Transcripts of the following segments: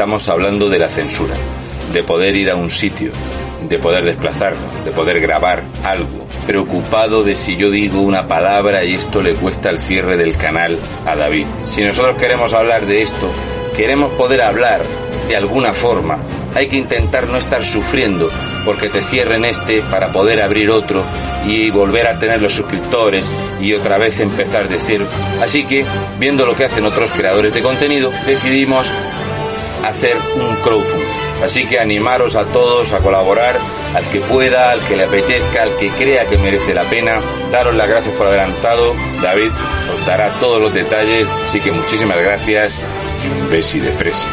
estamos hablando de la censura, de poder ir a un sitio, de poder desplazarnos, de poder grabar algo, preocupado de si yo digo una palabra y esto le cuesta el cierre del canal a David. Si nosotros queremos hablar de esto, queremos poder hablar de alguna forma, hay que intentar no estar sufriendo porque te cierren este para poder abrir otro y volver a tener los suscriptores y otra vez empezar de cero. Así que, viendo lo que hacen otros creadores de contenido, decidimos hacer un crowdfunding. Así que animaros a todos a colaborar, al que pueda, al que le apetezca, al que crea que merece la pena. Daros las gracias por adelantado. David os dará todos los detalles. Así que muchísimas gracias besi de fresa.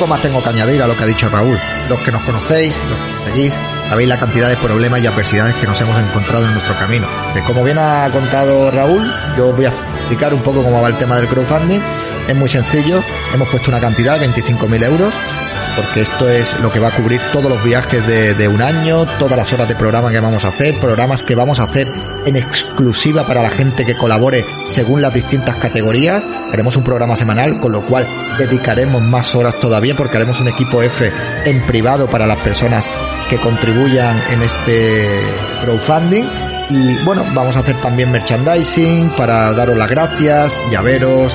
Poco más tengo que añadir a lo que ha dicho Raúl. Los que nos conocéis, los que seguís, sabéis la cantidad de problemas y adversidades que nos hemos encontrado en nuestro camino. De como bien ha contado Raúl, yo voy a explicar un poco cómo va el tema del crowdfunding. Es muy sencillo, hemos puesto una cantidad de 25.000 euros porque esto es lo que va a cubrir todos los viajes de, de, un año, todas las horas de programa que vamos a hacer, programas que vamos a hacer en exclusiva para la gente que colabore según las distintas categorías. Haremos un programa semanal, con lo cual dedicaremos más horas todavía porque haremos un equipo F en privado para las personas que contribuyan en este crowdfunding. Y bueno, vamos a hacer también merchandising para daros las gracias, llaveros,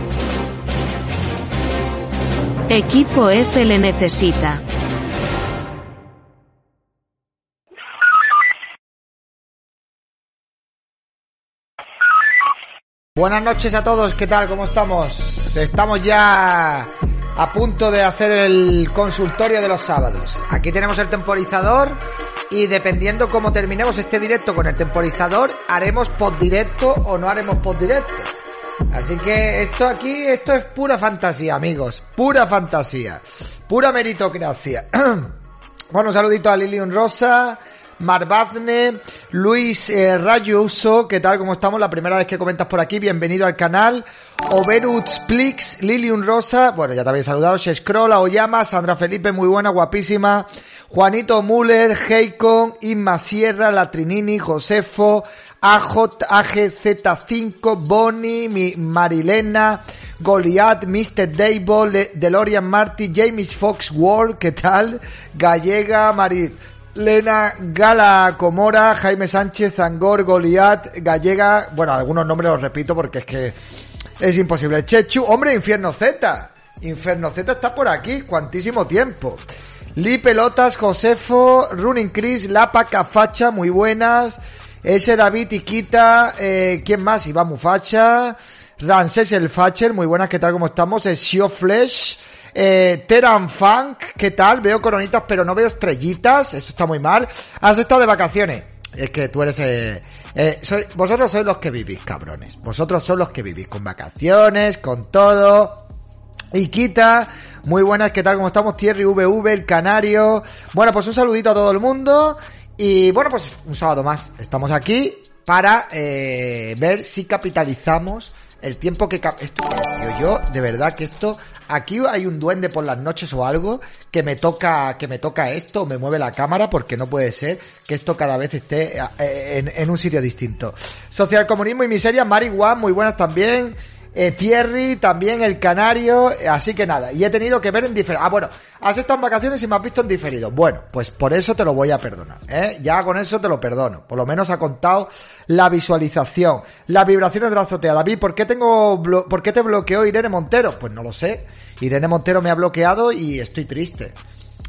Equipo F le necesita. Buenas noches a todos, ¿qué tal? ¿Cómo estamos? Estamos ya a punto de hacer el consultorio de los sábados. Aquí tenemos el temporizador y dependiendo cómo terminemos este directo con el temporizador, haremos post directo o no haremos post directo. Así que esto aquí, esto es pura fantasía, amigos. Pura fantasía. Pura meritocracia. bueno, un saludito a Lilian Rosa. Marbazne, Luis eh, Rayuso, ¿qué tal? ¿Cómo estamos? La primera vez que comentas por aquí, bienvenido al canal. Overuts Plix, Lilium Rosa, bueno, ya te había saludado, Shescroll, Oyama, Sandra Felipe, muy buena, guapísima. Juanito Müller, Heikon, Inma Sierra, Latrinini, Josefo, AGZ5, Bonnie, mi, Marilena, Goliath, Mr. Dable, DeLorean Marty, James Fox World, ¿qué tal? Gallega, Maril. Lena Gala Comora, Jaime Sánchez, Zangor, Goliat, Gallega, bueno, algunos nombres los repito porque es que es imposible. Chechu, hombre, Infierno Z. Inferno Z está por aquí, cuantísimo tiempo. Lee Pelotas, Josefo, Running Chris, Lapa Cafacha, muy buenas. Ese David Iquita, eh, ¿quién más? Iván Mufacha. Ramses el Facher, muy buenas, ¿qué tal? ¿Cómo estamos? Sio Flesh. Eh, Teran Funk, ¿qué tal? Veo coronitas, pero no veo estrellitas. Eso está muy mal. Has estado de vacaciones. Es que tú eres... Eh, eh, vosotros sois los que vivís, cabrones. Vosotros sois los que vivís con vacaciones, con todo. Iquita, muy buenas, ¿qué tal? ¿Cómo estamos? Thierry VV, el Canario. Bueno, pues un saludito a todo el mundo. Y bueno, pues un sábado más. Estamos aquí para eh, ver si capitalizamos el tiempo que... Cap esto, yo, de verdad que esto aquí hay un duende por las noches o algo que me toca, que me toca esto, me mueve la cámara porque no puede ser que esto cada vez esté eh, en, un sitio distinto. Social comunismo y miseria, Mari One, muy buenas también. Eh, Thierry, también el Canario, así que nada, y he tenido que ver en diferido. Ah, bueno, has estado en vacaciones y me has visto en diferido. Bueno, pues por eso te lo voy a perdonar, ¿eh? Ya con eso te lo perdono. Por lo menos ha contado la visualización, las vibraciones de la azotea. David, ¿por qué tengo, por qué te bloqueó Irene Montero? Pues no lo sé. Irene Montero me ha bloqueado y estoy triste.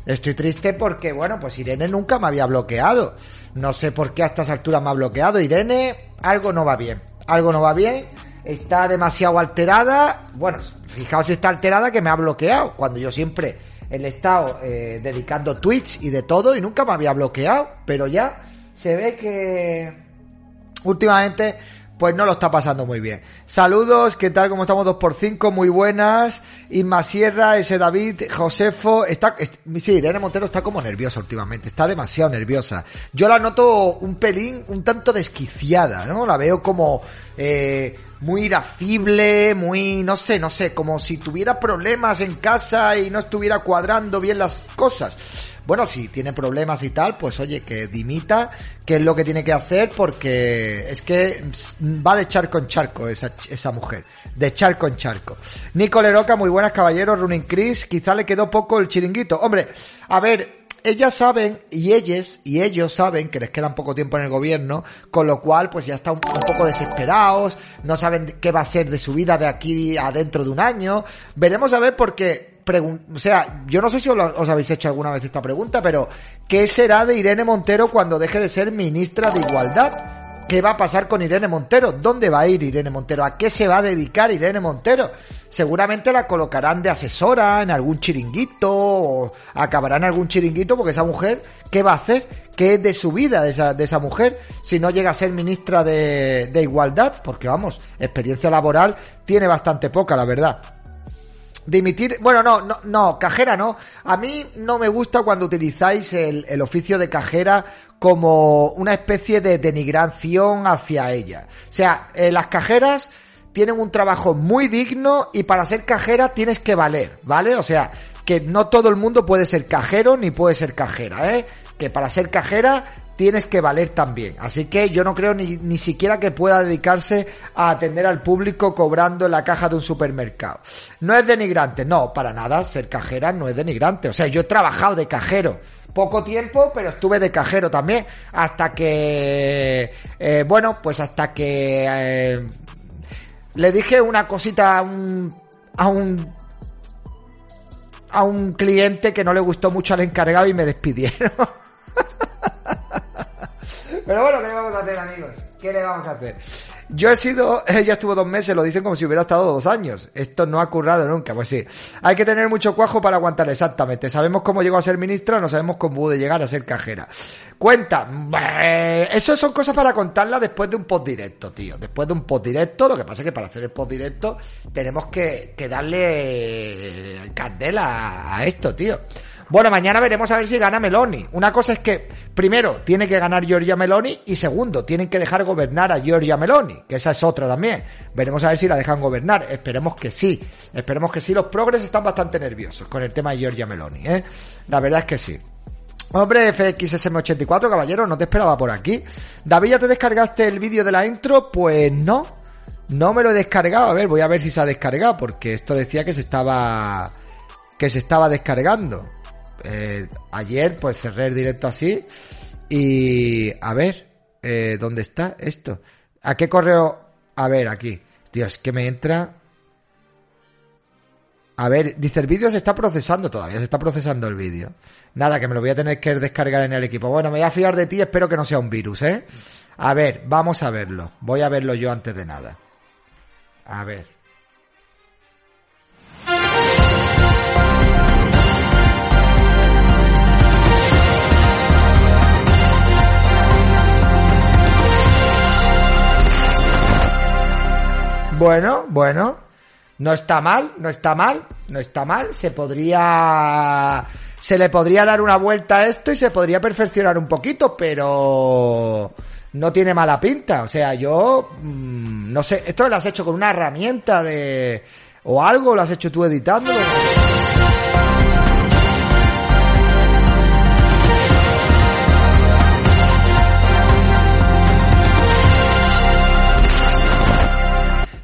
Estoy triste porque, bueno, pues Irene nunca me había bloqueado. No sé por qué a estas alturas me ha bloqueado. Irene, algo no va bien. Algo no va bien. Está demasiado alterada. Bueno, fijaos si está alterada que me ha bloqueado. Cuando yo siempre he estado eh, dedicando tweets y de todo y nunca me había bloqueado. Pero ya se ve que últimamente pues no lo está pasando muy bien. Saludos, ¿qué tal? ¿Cómo estamos? 2x5, muy buenas. Inma Sierra, ese David, Josefo, está, sí, Irene Montero está como nerviosa últimamente, está demasiado nerviosa. Yo la noto un pelín, un tanto desquiciada, ¿no? La veo como, eh, muy irascible, muy, no sé, no sé, como si tuviera problemas en casa y no estuviera cuadrando bien las cosas. Bueno, si tiene problemas y tal, pues oye, que dimita, que es lo que tiene que hacer, porque es que va de charco en charco esa, esa mujer. De charco en charco. Nicole Roca, muy buenas caballeros, Running Chris, quizá le quedó poco el chiringuito. Hombre, a ver, ellas saben y ellos y ellos saben que les queda poco tiempo en el gobierno, con lo cual pues ya están un, poco desesperados, no saben qué va a ser de su vida de aquí a dentro de un año. Veremos a ver porque o sea, yo no sé si os, habéis hecho alguna vez esta pregunta, pero ¿qué será de Irene Montero cuando deje de ser ministra de Igualdad? ¿Qué va a pasar con Irene Montero? ¿Dónde va a ir Irene Montero? ¿A qué se va a dedicar Irene Montero? Seguramente la colocarán de asesora en algún chiringuito o acabará en algún chiringuito porque esa mujer, ¿qué va a hacer? ¿Qué es de su vida de esa, de esa mujer si no llega a ser ministra de, de Igualdad? Porque vamos, experiencia laboral tiene bastante poca, la verdad dimitir, bueno, no, no, no, cajera no. A mí no me gusta cuando utilizáis el, el oficio de cajera como una especie de denigración hacia ella. O sea, eh, las cajeras tienen un trabajo muy digno y para ser cajera tienes que valer, ¿vale? O sea, que no todo el mundo puede ser cajero ni puede ser cajera, ¿eh? Que para ser cajera tienes que valer también. Así que yo no creo ni, ni siquiera que pueda dedicarse a atender al público cobrando en la caja de un supermercado. No es denigrante, no, para nada, ser cajera no es denigrante. O sea, yo he trabajado de cajero. Poco tiempo, pero estuve de cajero también. Hasta que, eh, bueno, pues hasta que eh, le dije una cosita a un, a un a un cliente que no le gustó mucho al encargado y me despidieron. Pero bueno, ¿qué le vamos a hacer, amigos? ¿Qué le vamos a hacer? Yo he sido, ella estuvo dos meses, lo dicen como si hubiera estado dos años. Esto no ha currado nunca, pues sí. Hay que tener mucho cuajo para aguantar exactamente. Sabemos cómo llegó a ser ministra, no sabemos cómo pudo llegar a ser cajera. Cuenta, eso son cosas para contarla después de un post directo, tío. Después de un post directo, lo que pasa es que para hacer el post directo tenemos que darle candela a esto, tío. Bueno, mañana veremos a ver si gana Meloni. Una cosa es que, primero, tiene que ganar Giorgia Meloni y segundo, tienen que dejar gobernar a Giorgia Meloni, que esa es otra también. Veremos a ver si la dejan gobernar. Esperemos que sí. Esperemos que sí. Los progres están bastante nerviosos con el tema de Giorgia Meloni, ¿eh? La verdad es que sí. Hombre, FXSM84, caballero, no te esperaba por aquí. David, ¿ya te descargaste el vídeo de la intro? Pues no. No me lo he descargado. A ver, voy a ver si se ha descargado, porque esto decía que se estaba. que se estaba descargando. Eh, ayer pues cerré el directo así y a ver, eh, ¿dónde está esto? ¿A qué correo? A ver, aquí. Dios, que me entra... A ver, dice el vídeo se está procesando todavía, se está procesando el vídeo. Nada, que me lo voy a tener que descargar en el equipo. Bueno, me voy a fiar de ti, espero que no sea un virus, ¿eh? A ver, vamos a verlo. Voy a verlo yo antes de nada. A ver. Bueno, bueno. No está mal, no está mal, no está mal. Se podría. Se le podría dar una vuelta a esto y se podría perfeccionar un poquito, pero. No tiene mala pinta. O sea, yo. Mm, no sé. ¿Esto lo has hecho con una herramienta de. o algo? ¿Lo has hecho tú editando?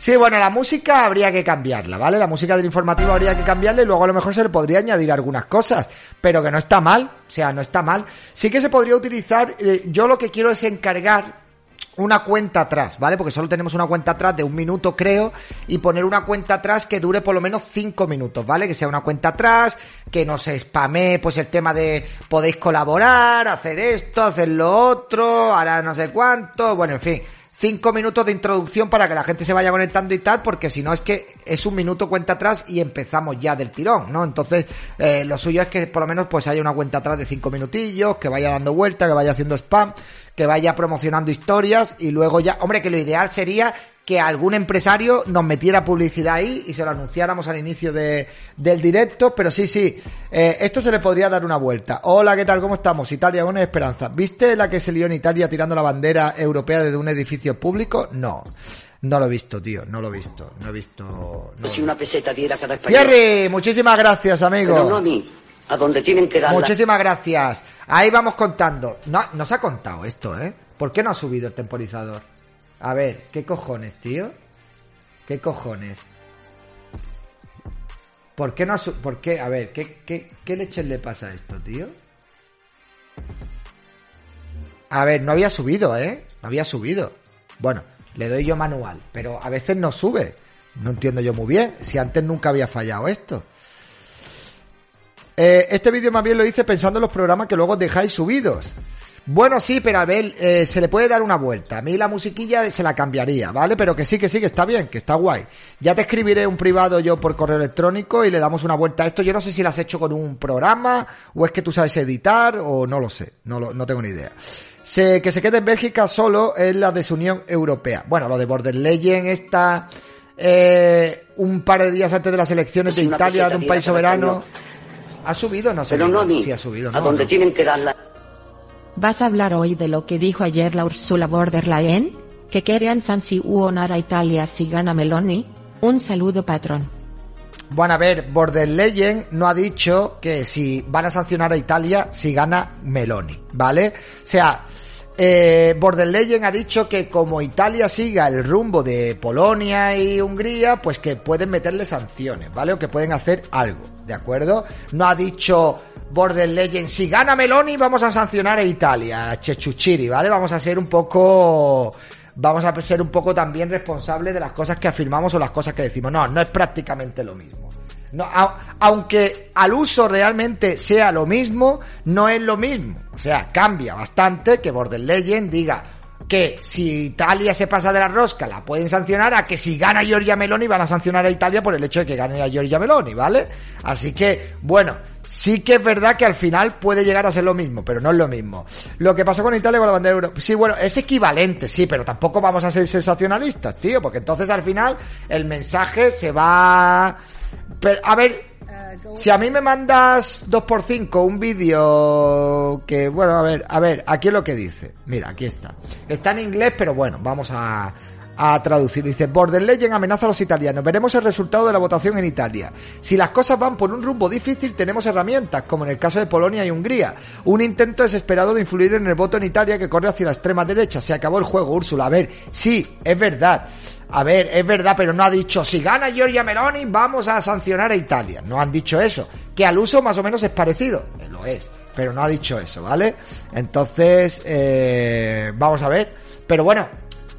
Sí, bueno, la música habría que cambiarla, ¿vale? La música del informativo habría que cambiarla y luego a lo mejor se le podría añadir algunas cosas, pero que no está mal, o sea, no está mal. Sí que se podría utilizar, eh, yo lo que quiero es encargar una cuenta atrás, ¿vale? Porque solo tenemos una cuenta atrás de un minuto, creo, y poner una cuenta atrás que dure por lo menos cinco minutos, ¿vale? Que sea una cuenta atrás, que no se spame, pues el tema de podéis colaborar, hacer esto, hacer lo otro, ahora no sé cuánto, bueno, en fin cinco minutos de introducción para que la gente se vaya conectando y tal, porque si no es que es un minuto cuenta atrás y empezamos ya del tirón, ¿no? Entonces, eh, lo suyo es que por lo menos pues haya una cuenta atrás de cinco minutillos, que vaya dando vuelta, que vaya haciendo spam, que vaya promocionando historias y luego ya, hombre, que lo ideal sería que algún empresario nos metiera publicidad ahí y se lo anunciáramos al inicio de, del directo, pero sí, sí, eh, esto se le podría dar una vuelta. Hola, ¿qué tal? ¿Cómo estamos? Italia, una esperanza. ¿Viste la que se lió en Italia tirando la bandera europea desde un edificio público? No. No lo he visto, tío, no lo he visto, no he visto... No si una peseta diera cada español. Jerry, muchísimas gracias, amigo. Pero no a mí, a donde tienen que dar Muchísimas gracias. Ahí vamos contando. No, nos ha contado esto, ¿eh? ¿Por qué no ha subido el temporizador? A ver, ¿qué cojones, tío? ¿Qué cojones? ¿Por qué no ¿Por qué? A ver, ¿qué, qué, qué leches le pasa a esto, tío? A ver, no había subido, ¿eh? No había subido. Bueno, le doy yo manual, pero a veces no sube. No entiendo yo muy bien. Si antes nunca había fallado esto. Eh, este vídeo más bien lo hice pensando en los programas que luego dejáis subidos. Bueno, sí, pero a ver, eh, se le puede dar una vuelta. A mí la musiquilla se la cambiaría, ¿vale? Pero que sí, que sí, que está bien, que está guay. Ya te escribiré un privado yo por correo electrónico y le damos una vuelta a esto. Yo no sé si lo has hecho con un programa o es que tú sabes editar o no lo sé, no, lo, no tengo ni idea. Se, que se quede en Bélgica solo es la desunión europea. Bueno, lo de Border Legend está eh, un par de días antes de las elecciones de Italia, de un país soberano. ¿Ha subido? No sé. Pero no a mí. Sí, ha subido. a donde tienen que darla. ¿Vas a hablar hoy de lo que dijo ayer la Ursula von der Leyen? Que querían sancionar a Italia si gana Meloni. Un saludo, patrón. Bueno, a ver, Border Legend no ha dicho que si van a sancionar a Italia si gana Meloni, ¿vale? O sea, eh, Border Legend ha dicho que como Italia siga el rumbo de Polonia y Hungría, pues que pueden meterle sanciones, ¿vale? O que pueden hacer algo, ¿de acuerdo? No ha dicho Border Legend, si gana Meloni vamos a sancionar a Italia, Chechuchiri, ¿vale? Vamos a ser un poco vamos a ser un poco también responsables de las cosas que afirmamos o las cosas que decimos. No, no es prácticamente lo mismo. No, aunque al uso realmente sea lo mismo, no es lo mismo. O sea, cambia bastante que Border Legend diga que si Italia se pasa de la rosca la pueden sancionar a que si gana Giorgia Meloni van a sancionar a Italia por el hecho de que gane a Giorgia Meloni, ¿vale? Así que, bueno, sí que es verdad que al final puede llegar a ser lo mismo, pero no es lo mismo. Lo que pasó con Italia con la bandera euro, sí, bueno, es equivalente, sí, pero tampoco vamos a ser sensacionalistas, tío, porque entonces al final el mensaje se va... Pero, a ver, si a mí me mandas 2x5 un vídeo que, bueno, a ver, a ver, aquí es lo que dice. Mira, aquí está. Está en inglés, pero bueno, vamos a, a traducir. Dice, Border Legend amenaza a los italianos. Veremos el resultado de la votación en Italia. Si las cosas van por un rumbo difícil, tenemos herramientas, como en el caso de Polonia y Hungría. Un intento desesperado de influir en el voto en Italia que corre hacia la extrema derecha. Se acabó el juego, Úrsula. A ver, sí, es verdad. A ver, es verdad, pero no ha dicho si gana Giorgia Meloni vamos a sancionar a Italia. No han dicho eso. Que al uso más o menos es parecido. Eh, lo es. Pero no ha dicho eso, ¿vale? Entonces, eh, vamos a ver. Pero bueno,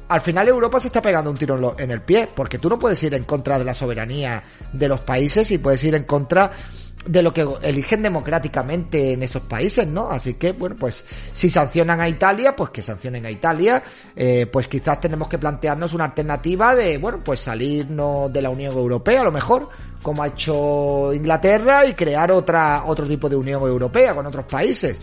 al final Europa se está pegando un tiro en el pie. Porque tú no puedes ir en contra de la soberanía de los países y puedes ir en contra de lo que eligen democráticamente en esos países, ¿no? Así que, bueno, pues si sancionan a Italia, pues que sancionen a Italia, eh, pues quizás tenemos que plantearnos una alternativa de, bueno, pues salirnos de la Unión Europea, a lo mejor, como ha hecho Inglaterra, y crear otra, otro tipo de Unión Europea con otros países.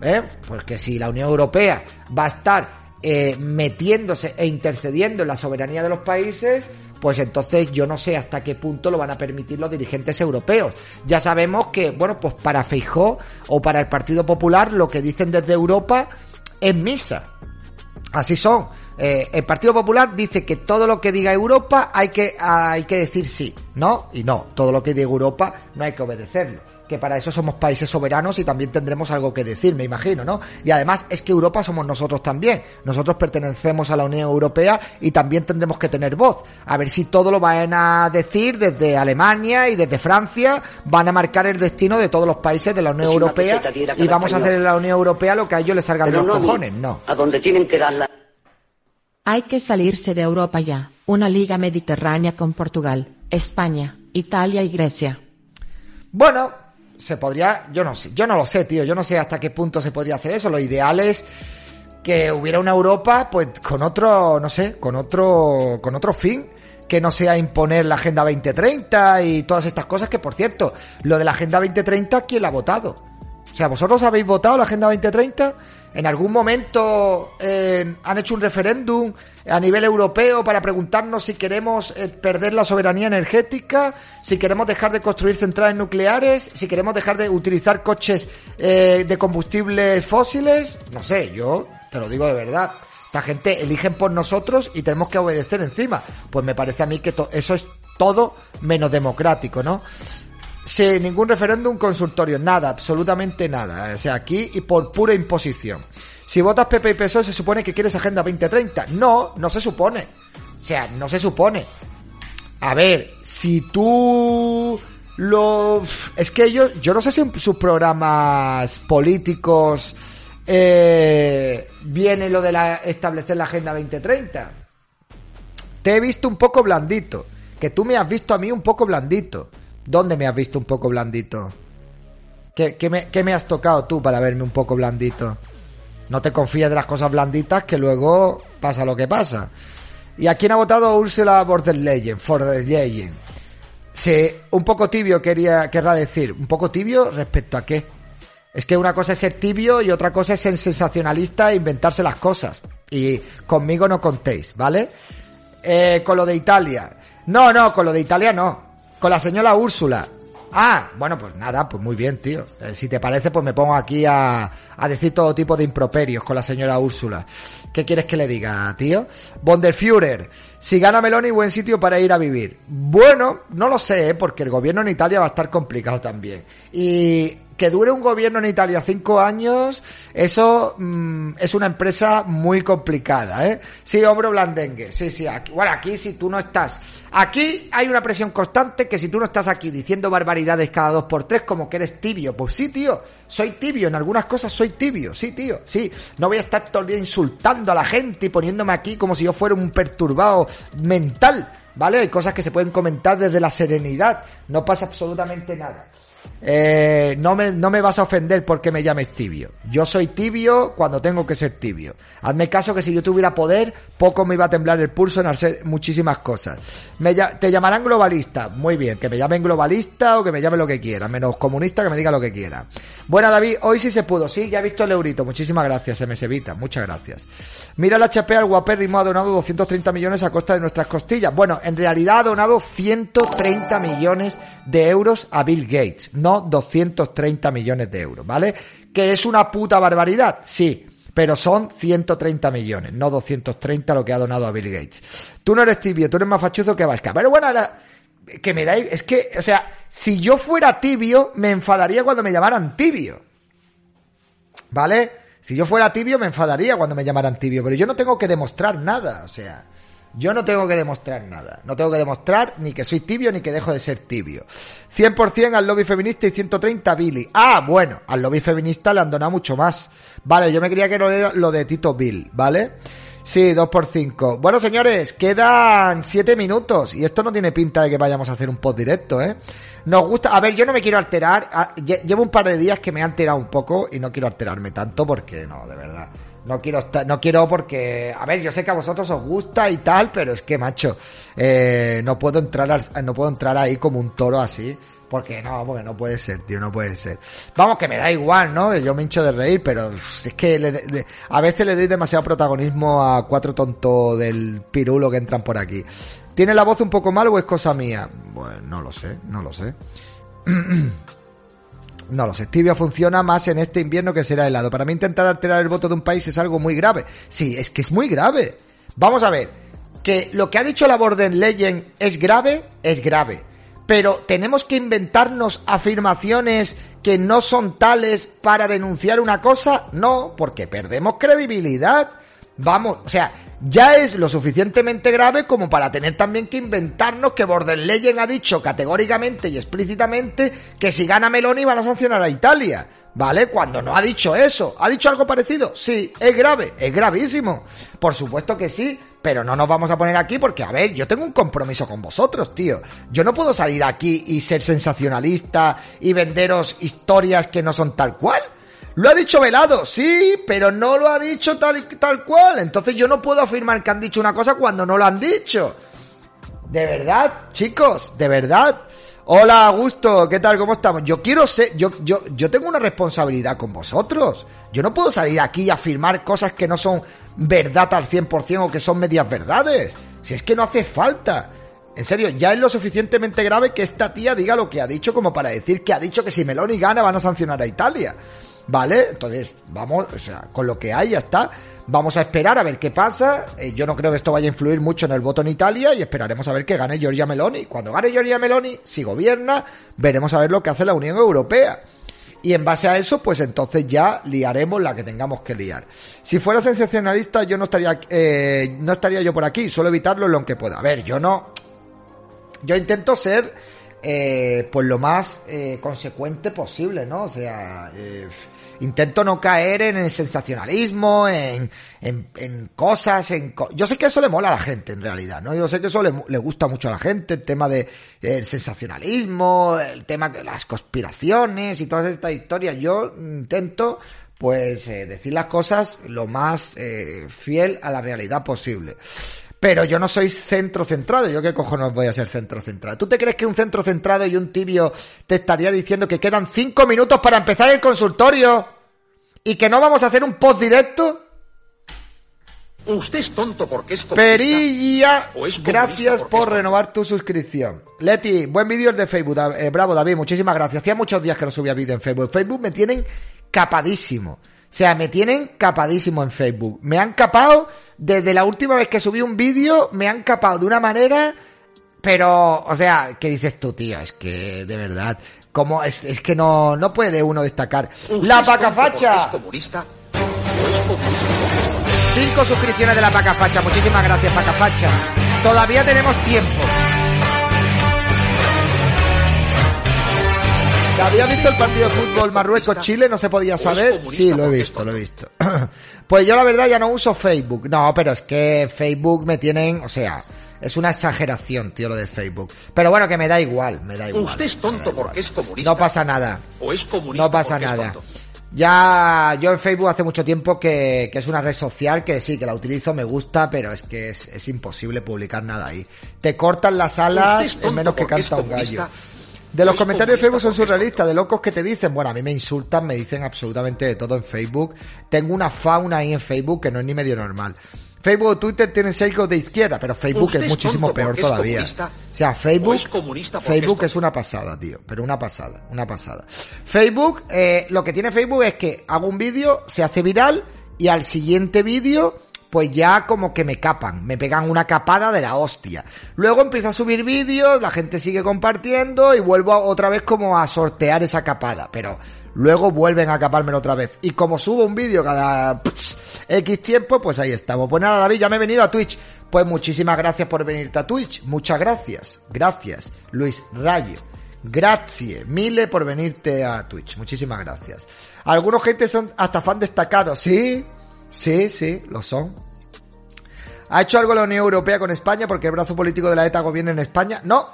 ¿eh? Pues que si la Unión Europea va a estar eh, metiéndose e intercediendo en la soberanía de los países, pues entonces yo no sé hasta qué punto lo van a permitir los dirigentes europeos. Ya sabemos que, bueno, pues para Feijó o para el Partido Popular lo que dicen desde Europa es misa. Así son. Eh, el Partido Popular dice que todo lo que diga Europa hay que, hay que decir sí, ¿no? Y no, todo lo que diga Europa no hay que obedecerlo que para eso somos países soberanos y también tendremos algo que decir, me imagino, ¿no? Y además es que Europa somos nosotros también. Nosotros pertenecemos a la Unión Europea y también tendremos que tener voz. A ver si todo lo van a decir desde Alemania y desde Francia, van a marcar el destino de todos los países de la Unión Europea y vamos a hacer en la Unión Europea lo que a ellos les salgan los cojones, no. A donde tienen que dar la Hay que salirse de Europa ya. Una liga mediterránea con Portugal, España, Italia y Grecia. Bueno, se podría, yo no sé, yo no lo sé, tío, yo no sé hasta qué punto se podría hacer eso. Lo ideal es que hubiera una Europa, pues, con otro, no sé, con otro, con otro fin que no sea imponer la Agenda 2030 y todas estas cosas que, por cierto, lo de la Agenda 2030, ¿quién la ha votado? O sea, ¿vosotros habéis votado la Agenda 2030? ¿En algún momento eh, han hecho un referéndum a nivel europeo para preguntarnos si queremos eh, perder la soberanía energética, si queremos dejar de construir centrales nucleares, si queremos dejar de utilizar coches eh, de combustibles fósiles? No sé, yo te lo digo de verdad. Esta gente eligen por nosotros y tenemos que obedecer encima. Pues me parece a mí que eso es todo menos democrático, ¿no? Sin ningún referéndum consultorio, nada, absolutamente nada. O sea, aquí y por pura imposición. Si votas PP y PSOE se supone que quieres Agenda 2030. No, no se supone. O sea, no se supone. A ver, si tú lo... Es que ellos, yo no sé si en sus programas políticos eh, viene lo de la, establecer la Agenda 2030. Te he visto un poco blandito. Que tú me has visto a mí un poco blandito. ¿Dónde me has visto un poco blandito? ¿Qué, me, me, has tocado tú para verme un poco blandito? No te confíes de las cosas blanditas que luego pasa lo que pasa. ¿Y a quién ha votado Ursula von der Leyen? For Leyen. Sí, un poco tibio quería, querrá decir. ¿Un poco tibio respecto a qué? Es que una cosa es ser tibio y otra cosa es ser sensacionalista e inventarse las cosas. Y conmigo no contéis, ¿vale? Eh, con lo de Italia. No, no, con lo de Italia no. Con la señora Úrsula. Ah, bueno, pues nada, pues muy bien, tío. Eh, si te parece, pues me pongo aquí a, a, decir todo tipo de improperios con la señora Úrsula. ¿Qué quieres que le diga, tío? Bonderführer, si gana Meloni, buen sitio para ir a vivir. Bueno, no lo sé, ¿eh? porque el gobierno en Italia va a estar complicado también. Y que dure un gobierno en Italia cinco años, eso mm, es una empresa muy complicada, ¿eh? Sí, hombre blandengue, sí, sí, aquí, bueno, aquí si tú no estás, aquí hay una presión constante que si tú no estás aquí diciendo barbaridades cada dos por tres como que eres tibio, pues sí, tío, soy tibio, en algunas cosas soy tibio, sí, tío, sí, no voy a estar todo el día insultando a la gente y poniéndome aquí como si yo fuera un perturbado mental, ¿vale? Hay cosas que se pueden comentar desde la serenidad, no pasa absolutamente nada. Eh, no, me, no me vas a ofender porque me llames tibio. Yo soy tibio cuando tengo que ser tibio. Hazme caso que si yo tuviera poder, poco me iba a temblar el pulso en hacer muchísimas cosas. Me, te llamarán globalista. Muy bien, que me llamen globalista o que me llame lo que quiera. Menos comunista que me diga lo que quiera. Buena David, hoy sí se pudo. Sí, ya he visto el eurito. Muchísimas gracias, MS Vita. Muchas gracias. Mira la HP al guapérrimo ha donado 230 millones a costa de nuestras costillas. Bueno, en realidad ha donado 130 millones de euros a Bill Gates. No 230 millones de euros, ¿vale? Que es una puta barbaridad, sí, pero son 130 millones, no 230 lo que ha donado a Bill Gates. Tú no eres tibio, tú eres más fachuzo que Vasca. Pero bueno, que me da, es que, o sea, si yo fuera tibio, me enfadaría cuando me llamaran tibio. ¿Vale? Si yo fuera tibio, me enfadaría cuando me llamaran tibio, pero yo no tengo que demostrar nada, o sea, yo no tengo que demostrar nada. No tengo que demostrar ni que soy tibio ni que dejo de ser tibio. 100% al lobby feminista y 130 a Billy. Ah, bueno, al lobby feminista le han donado mucho más. Vale, yo me creía que era lo de Tito Bill, ¿vale? Sí, 2 por 5. Bueno, señores, quedan 7 minutos y esto no tiene pinta de que vayamos a hacer un post directo, ¿eh? Nos gusta, a ver, yo no me quiero alterar. Ah, llevo un par de días que me he alterado un poco y no quiero alterarme tanto porque no, de verdad. No quiero no quiero porque, a ver, yo sé que a vosotros os gusta y tal, pero es que, macho, eh, no puedo entrar no puedo entrar ahí como un toro así. Porque no, porque no puede ser, tío, no puede ser. Vamos, que me da igual, ¿no? Yo me hincho de reír, pero es que a veces le doy demasiado protagonismo a cuatro tontos del pirulo que entran por aquí. ¿Tiene la voz un poco mal o es cosa mía? Bueno, no lo sé, no lo sé. No lo sé. Tibia funciona más en este invierno que será helado. Para mí intentar alterar el voto de un país es algo muy grave. Sí, es que es muy grave. Vamos a ver. Que lo que ha dicho la Borden Legend es grave, es grave. Pero tenemos que inventarnos afirmaciones que no son tales para denunciar una cosa. No, porque perdemos credibilidad. Vamos, o sea, ya es lo suficientemente grave como para tener también que inventarnos que Legend ha dicho categóricamente y explícitamente que si gana Meloni van a sancionar a Italia. ¿Vale? Cuando no ha dicho eso. ¿Ha dicho algo parecido? Sí, es grave, es gravísimo. Por supuesto que sí, pero no nos vamos a poner aquí porque, a ver, yo tengo un compromiso con vosotros, tío. Yo no puedo salir aquí y ser sensacionalista y venderos historias que no son tal cual. Lo ha dicho Velado, sí, pero no lo ha dicho tal, tal cual. Entonces yo no puedo afirmar que han dicho una cosa cuando no lo han dicho. De verdad, chicos, de verdad. Hola, Augusto, ¿qué tal? ¿Cómo estamos? Yo quiero ser, yo, yo, yo tengo una responsabilidad con vosotros. Yo no puedo salir aquí y afirmar cosas que no son verdad al 100% o que son medias verdades. Si es que no hace falta. En serio, ya es lo suficientemente grave que esta tía diga lo que ha dicho como para decir que ha dicho que si Meloni gana van a sancionar a Italia. ¿Vale? Entonces, vamos, o sea, con lo que hay ya está. Vamos a esperar a ver qué pasa. Eh, yo no creo que esto vaya a influir mucho en el voto en Italia y esperaremos a ver que gane Giorgia Meloni. Cuando gane Giorgia Meloni, si gobierna, veremos a ver lo que hace la Unión Europea. Y en base a eso, pues entonces ya liaremos la que tengamos que liar. Si fuera sensacionalista, yo no estaría, eh, no estaría yo por aquí. Suelo evitarlo en lo que pueda. A ver, yo no. Yo intento ser, eh, pues lo más eh, consecuente posible, ¿no? O sea, eh, intento no caer en el sensacionalismo, en, en, en cosas, en... co- Yo sé que eso le mola a la gente en realidad, ¿no? Yo sé que eso le, le gusta mucho a la gente, el tema de el sensacionalismo, el tema de las conspiraciones y todas estas historias. Yo intento pues eh, decir las cosas lo más eh, fiel a la realidad posible. Pero yo no soy centro centrado. ¿Yo qué cojones voy a ser centro centrado? ¿Tú te crees que un centro centrado y un tibio te estaría diciendo que quedan cinco minutos para empezar el consultorio? ¿Y que no vamos a hacer un post directo? Usted es tonto porque es. Perilla, ¿O es gracias por es renovar tu suscripción. Leti, buen vídeo de Facebook. Da- eh, bravo, David, muchísimas gracias. Hacía muchos días que no subía vídeo en Facebook. Facebook me tienen capadísimo. O sea, me tienen capadísimo en Facebook. Me han capado, desde la última vez que subí un vídeo, me han capado de una manera, pero, o sea, ¿qué dices tú, tío? Es que, de verdad, como, es, es que no, no puede uno destacar. La pacafacha. Cinco suscripciones de la Pacafacha. Muchísimas gracias, Pacafacha. Todavía tenemos tiempo. ¿Había visto el partido de fútbol Marruecos-Chile? No se podía saber. Sí, lo he visto, lo he visto. Pues yo la verdad ya no uso Facebook. No, pero es que Facebook me tienen, o sea, es una exageración, tío, lo de Facebook. Pero bueno, que me da igual, me da igual. Usted es tonto porque es comunista. No pasa nada. ¿O es comunista No pasa nada. Ya, yo en Facebook hace mucho tiempo que, que es una red social que sí, que la utilizo, me gusta, pero es que es, es imposible publicar nada ahí. Te cortan las alas es en menos que canta un gallo. De los ¿O es comentarios de Facebook son surrealistas, de locos que te dicen, bueno, a mí me insultan, me dicen absolutamente de todo en Facebook. Tengo una fauna ahí en Facebook que no es ni medio normal. Facebook o Twitter tienen sesgo de izquierda, pero Facebook es muchísimo peor todavía. O sea, Facebook, ¿O es Facebook es es una pasada, tío, pero una pasada, una pasada. Facebook, eh, lo que tiene Facebook es que hago un vídeo, se hace viral y al siguiente vídeo pues ya como que me capan, me pegan una capada de la hostia. Luego empiezo a subir vídeos, la gente sigue compartiendo y vuelvo otra vez como a sortear esa capada, pero luego vuelven a capármelo otra vez. Y como subo un vídeo cada X tiempo, pues ahí estamos. Pues nada, David, ya me he venido a Twitch. Pues muchísimas gracias por venirte a Twitch. Muchas gracias. Gracias, Luis Rayo. Grazie, mille por venirte a Twitch. Muchísimas gracias. Algunos gente son hasta fan destacados. Sí, sí, sí, lo son. ¿Ha hecho algo la Unión Europea con España porque el brazo político de la ETA gobierna en España? No.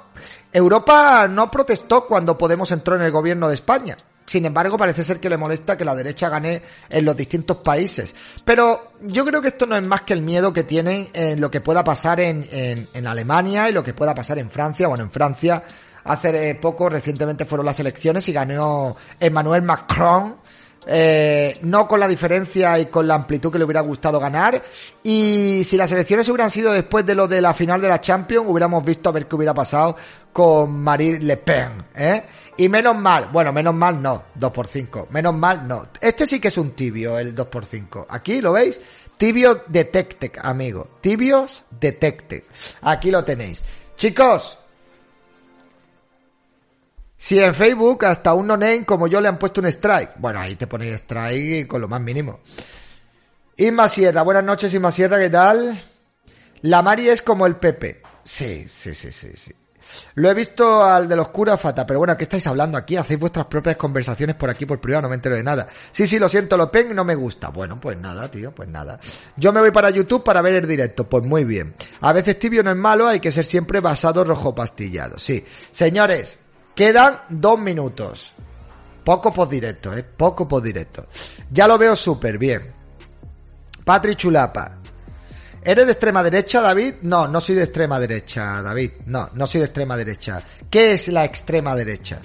Europa no protestó cuando Podemos entró en el gobierno de España. Sin embargo, parece ser que le molesta que la derecha gane en los distintos países. Pero yo creo que esto no es más que el miedo que tienen en lo que pueda pasar en, en- Alemania y lo que pueda pasar en Francia. Bueno, en Francia hace poco, recientemente fueron las elecciones y ganó Emmanuel Macron eh, no con la diferencia y con la amplitud que le hubiera gustado ganar. Y si las elecciones hubieran sido después de lo de la final de la Champions, hubiéramos visto a ver qué hubiera pasado con Marine Le Pen, ¿eh? Y menos mal, bueno, menos mal no, 2 por 5 menos mal no. Este sí que es un tibio, el 2 por 5 Aquí, ¿lo veis? Tibio Detected, amigo. Tibios Detected. Aquí lo tenéis. Chicos, si en Facebook hasta un no-name como yo le han puesto un strike. Bueno, ahí te ponéis strike con lo más mínimo. Isma Sierra, buenas noches Isma Sierra, ¿qué tal? La Mari es como el Pepe. Sí, sí, sí, sí, sí. Lo he visto al de los curas fata, pero bueno, ¿qué estáis hablando aquí? Hacéis vuestras propias conversaciones por aquí por privado, no me entero de nada. Sí, sí, lo siento, lo pen no me gusta. Bueno, pues nada, tío, pues nada. Yo me voy para YouTube para ver el directo, pues muy bien. A veces tibio no es malo, hay que ser siempre basado rojo pastillado, sí. Señores, quedan dos minutos. Poco por directo, eh, poco por directo. Ya lo veo súper bien. Patri Chulapa. ¿Eres de extrema derecha, David? No, no soy de extrema derecha, David. No, no soy de extrema derecha. ¿Qué es la extrema derecha?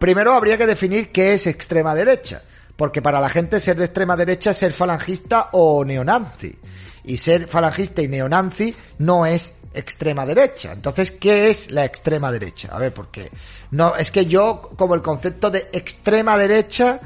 Primero habría que definir qué es extrema derecha. Porque para la gente ser de extrema derecha es ser falangista o neonazi. Y ser falangista y neonazi no es extrema derecha. Entonces, ¿qué es la extrema derecha? A ver, porque no, es que yo, como el concepto de extrema derecha,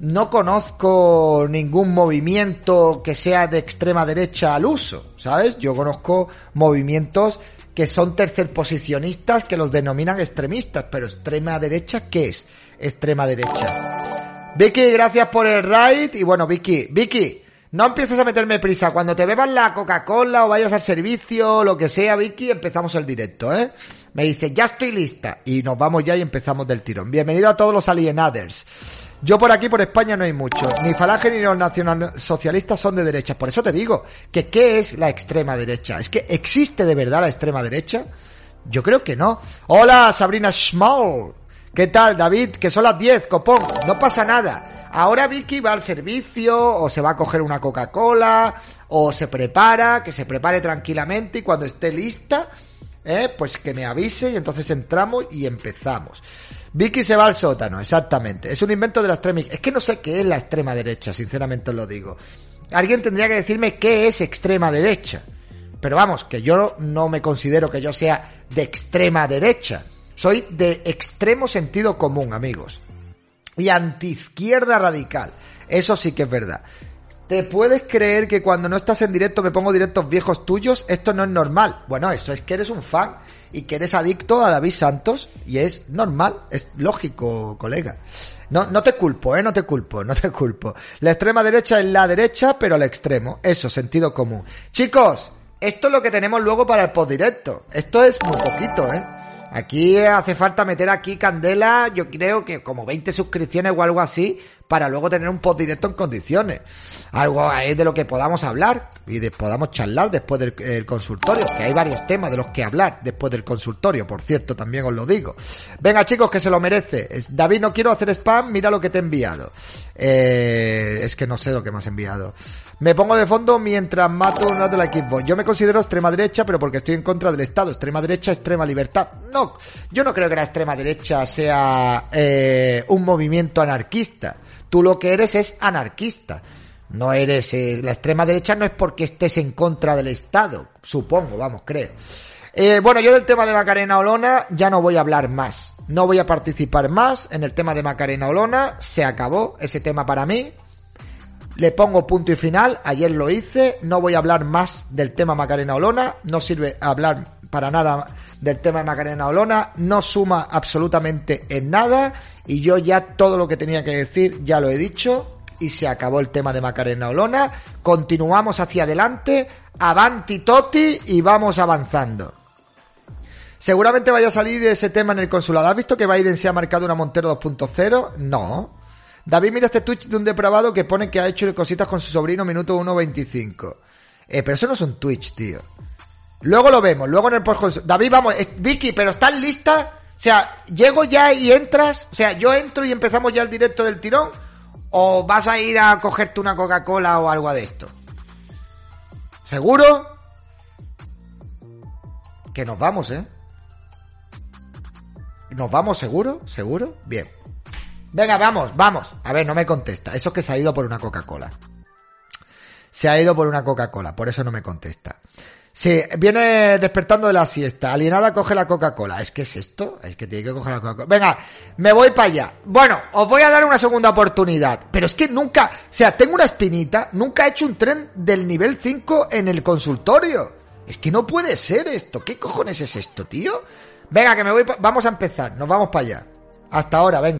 no conozco ningún movimiento que sea de extrema derecha al uso, ¿sabes? Yo conozco movimientos que son tercerposicionistas que los denominan extremistas, pero extrema derecha, ¿qué es? Extrema derecha. Vicky, gracias por el raid y bueno, Vicky, Vicky, no empieces a meterme prisa. Cuando te bebas la Coca-Cola o vayas al servicio, lo que sea, Vicky, empezamos el directo, ¿eh? Me dice, ya estoy lista. Y nos vamos ya y empezamos del tirón. Bienvenido a todos los alienaders. Yo por aquí, por España, no hay mucho. Ni Falange ni los nacionalsocialistas son de derecha. Por eso te digo que ¿qué es la extrema derecha? ¿Es que existe de verdad la extrema derecha? Yo creo que no. Hola, Sabrina Schmall. ¿Qué tal, David? Que son las 10, copón. No pasa nada. Ahora Vicky va al servicio, o se va a coger una Coca-Cola, o se prepara, que se prepare tranquilamente y cuando esté lista, eh, pues que me avise y entonces entramos y empezamos. Vicky se va al sótano, exactamente. Es un invento de la extrema... Es que no sé qué es la extrema derecha, sinceramente os lo digo. Alguien tendría que decirme qué es extrema derecha. Pero vamos, que yo no me considero que yo sea de extrema derecha. Soy de extremo sentido común, amigos. Y antiizquierda radical. Eso sí que es verdad. ¿Te puedes creer que cuando no estás en directo me pongo directos viejos tuyos? Esto no es normal. Bueno, eso es que eres un fan y que eres adicto a David Santos y es normal, es lógico, colega. No, no te culpo, eh, no te culpo, no te culpo. La extrema derecha es la derecha, pero al extremo. Eso, sentido común. Chicos, esto es lo que tenemos luego para el post directo. Esto es muy poquito, eh. Aquí hace falta meter aquí candela, yo creo que como 20 suscripciones o algo así, para luego tener un post directo en condiciones algo ahí de lo que podamos hablar y de, podamos charlar después del consultorio, que hay varios temas de los que hablar después del consultorio, por cierto, también os lo digo. Venga chicos, que se lo merece. David, no quiero hacer spam, mira lo que te he enviado. Eh, es que no sé lo que me has enviado. Me pongo de fondo mientras mato una de la equipo. Yo me considero extrema derecha, pero porque estoy en contra del Estado. Extrema derecha, extrema libertad. No, yo no creo que la extrema derecha sea eh, un movimiento anarquista. Tú lo que eres es anarquista. No eres eh, la extrema derecha no es porque estés en contra del Estado, supongo, vamos, creo. Eh, bueno, yo del tema de Macarena Olona ya no voy a hablar más. No voy a participar más en el tema de Macarena Olona. Se acabó ese tema para mí. Le pongo punto y final. Ayer lo hice. No voy a hablar más del tema Macarena Olona. No sirve hablar para nada del tema Macarena Olona. No suma absolutamente en nada. Y yo ya todo lo que tenía que decir ya lo he dicho y se acabó el tema de Macarena Olona. Continuamos hacia adelante, avanti toti y vamos avanzando. Seguramente vaya a salir ese tema en el consulado. ¿Has visto que Biden se ha marcado una Montero 2.0? No. David mira este Twitch de un depravado que pone que ha hecho cositas con su sobrino minuto 1.25. Eh, pero eso no es un Twitch, tío. Luego lo vemos, luego en el post David, vamos, Vicky, pero ¿estás lista? O sea, llego ya y entras. O sea, yo entro y empezamos ya el directo del tirón. ¿O vas a ir a cogerte una Coca-Cola o algo de esto? ¿Seguro? Que nos vamos, ¿eh? ¿Nos vamos seguro? ¿Seguro? Bien. Venga, vamos, vamos. A ver, no me contesta. Eso es que se ha ido por una Coca-Cola. Se ha ido por una Coca-Cola, por eso no me contesta. Sí, viene despertando de la siesta. Alienada coge la Coca-Cola. ¿Es que es esto? Es que tiene que coger la Coca-Cola. Venga, me voy para allá. Bueno, os voy a dar una segunda oportunidad. Pero es que nunca, o sea, tengo una espinita. Nunca he hecho un tren del nivel 5 en el consultorio. Es que no puede ser esto. ¿Qué cojones es esto, tío? Venga, que me voy. Vamos a empezar. Nos vamos para allá. Hasta ahora, venga.